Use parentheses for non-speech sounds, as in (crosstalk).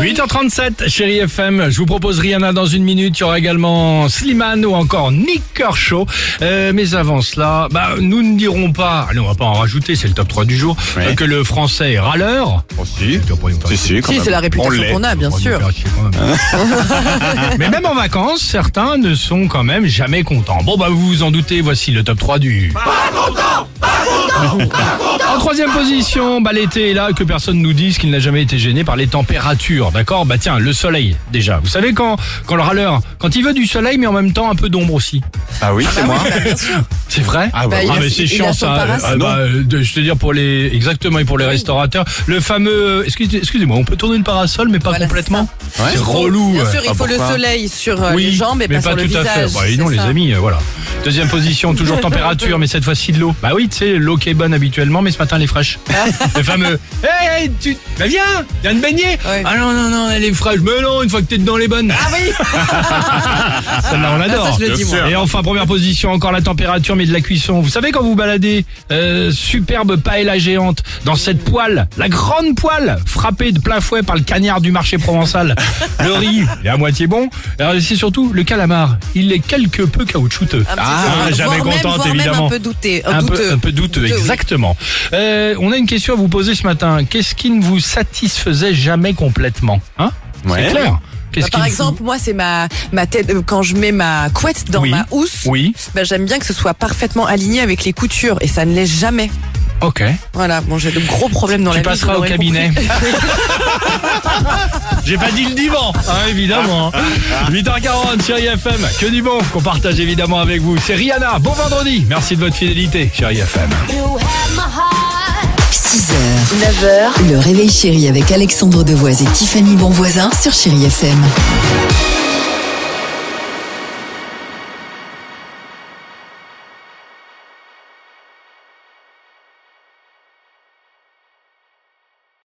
8h37, chérie FM. Je vous propose Rihanna dans une minute. Il y aura également Slimane ou encore Nick Kershaw. Euh, mais avant cela, bah, nous ne dirons pas, allez, on va pas en rajouter, c'est le top 3 du jour, Ouais. euh, que le français est râleur. Oh, si. Pas c'est la On réputation qu'on a, bien sûr. chier. (laughs) Mais même en vacances, certains ne sont quand même jamais contents. Bon, bah, vous vous en doutez, voici le top 3 du... En troisième position, bah, l'été est là, que personne nous dise qu'il n'a jamais été gêné par les températures, d'accord? Bah tiens, le soleil, déjà. Vous savez quand, quand le râleur, quand il veut du soleil, mais en même temps un peu d'ombre aussi. Ah oui, c'est moi. C'est vrai? Ah, bah, Bah, il Ah a- mais c'est il chiant son ça. parasol. Euh, bah, euh, de- je te dire pour les exactement et pour les restaurateurs, le fameux excusez- excusez-moi, on peut tourner une parasol mais pas Voilà, complètement? C'est relou. Bien sûr, il Ah, faut le soleil sur euh, oui, les jambes et mais pas, sur le tout à fait. visage. Bah, et non les ça. amis, euh, voilà. Deuxième position, toujours (laughs) température, mais cette fois-ci de l'eau. Bah oui, tu sais, l'eau qui est bonne habituellement, mais ce matin elle est fraîche. (laughs) le fameux. (laughs) Hey, hey, tu, bah viens, viens de baigner. Ouais. Ah non non non, elle est fraîche. Mais non, une fois que t'es dedans, elle est bonne. Ah oui, Celle-là, on adore. ça, je le Bien dis, moi. sûr. Et enfin, première position, encore la température, mais de la cuisson. Vous savez quand vous baladez, euh, superbe paella géante, dans cette poêle, la grande poêle, frappée de plein fouet par le cagnard du marché provençal. Le riz, il est à moitié bon. Alors, c'est surtout le calamar. Il est quelque peu caoutchouteux. Ah, peu. jamais contente, évidemment. un peu douté, Un douteux. peu, un peu douteux, exactement. Euh, on a une question à vous poser ce matin. Qu'est-ce qui ne vous satisfaisait jamais complètement? Hein? Ouais. C'est clair. Qu'est-ce Bah, par exemple, moi, c'est ma, ma tête, euh, quand je mets ma couette dans Oui. ma housse, Oui, bah, j'aime bien que ce soit parfaitement aligné avec les coutures et ça ne l'est jamais. Ok. Voilà, bon, j'ai de gros problèmes dans Tu la vie. passeras au cabinet. (laughs) J'ai pas dit le divan, hein, évidemment. 8h40, chérie FM. Que du bon qu'on partage évidemment avec vous. C'est Rihanna. Bon vendredi. Merci de votre fidélité, chérie FM. 6h, 9h, le réveil chéri avec Alexandre Devoise et Tiffany Bonvoisin sur Chérie FM.